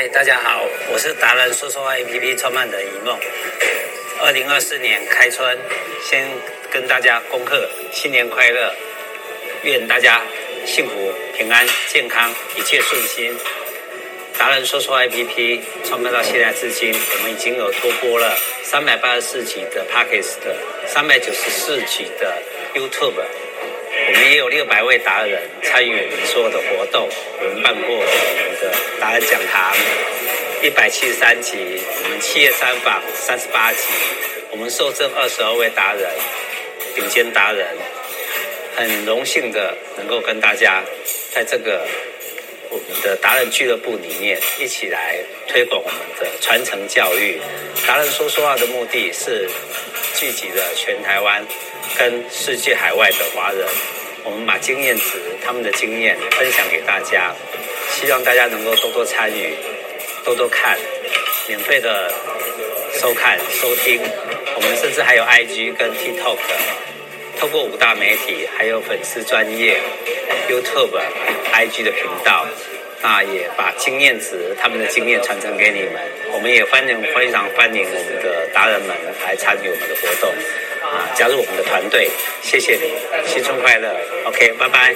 嗨，大家好，我是达人说说话 APP 创办人一梦。二零二四年开春，先跟大家恭贺新年快乐，愿大家幸福、平安、健康，一切顺心。达人说说话 APP 创办到现在至今，我们已经有突破了三百八十四集的 Podcast，三百九十四集的 YouTube。我们也有六百位达人参与我们所有的活动，我们办过我们的达人讲堂一百七十三集，我们企业三访三十八集，我们受赠二十二位达人，顶尖达人，很荣幸的能够跟大家在这个我们的达人俱乐部里面一起来推广我们的传承教育。达人说说话的目的是聚集了全台湾。跟世界海外的华人，我们把经验值、他们的经验分享给大家，希望大家能够多多参与、多多看，免费的收看、收听。我们甚至还有 IG 跟 TikTok，透过五大媒体，还有粉丝专业、YouTube、IG 的频道，那也把经验值、他们的经验传承给你们。我们也欢迎、非常欢迎我们的达人们来参与我们的活动。啊，加入我们的团队，谢谢你，新春快乐，OK，拜拜。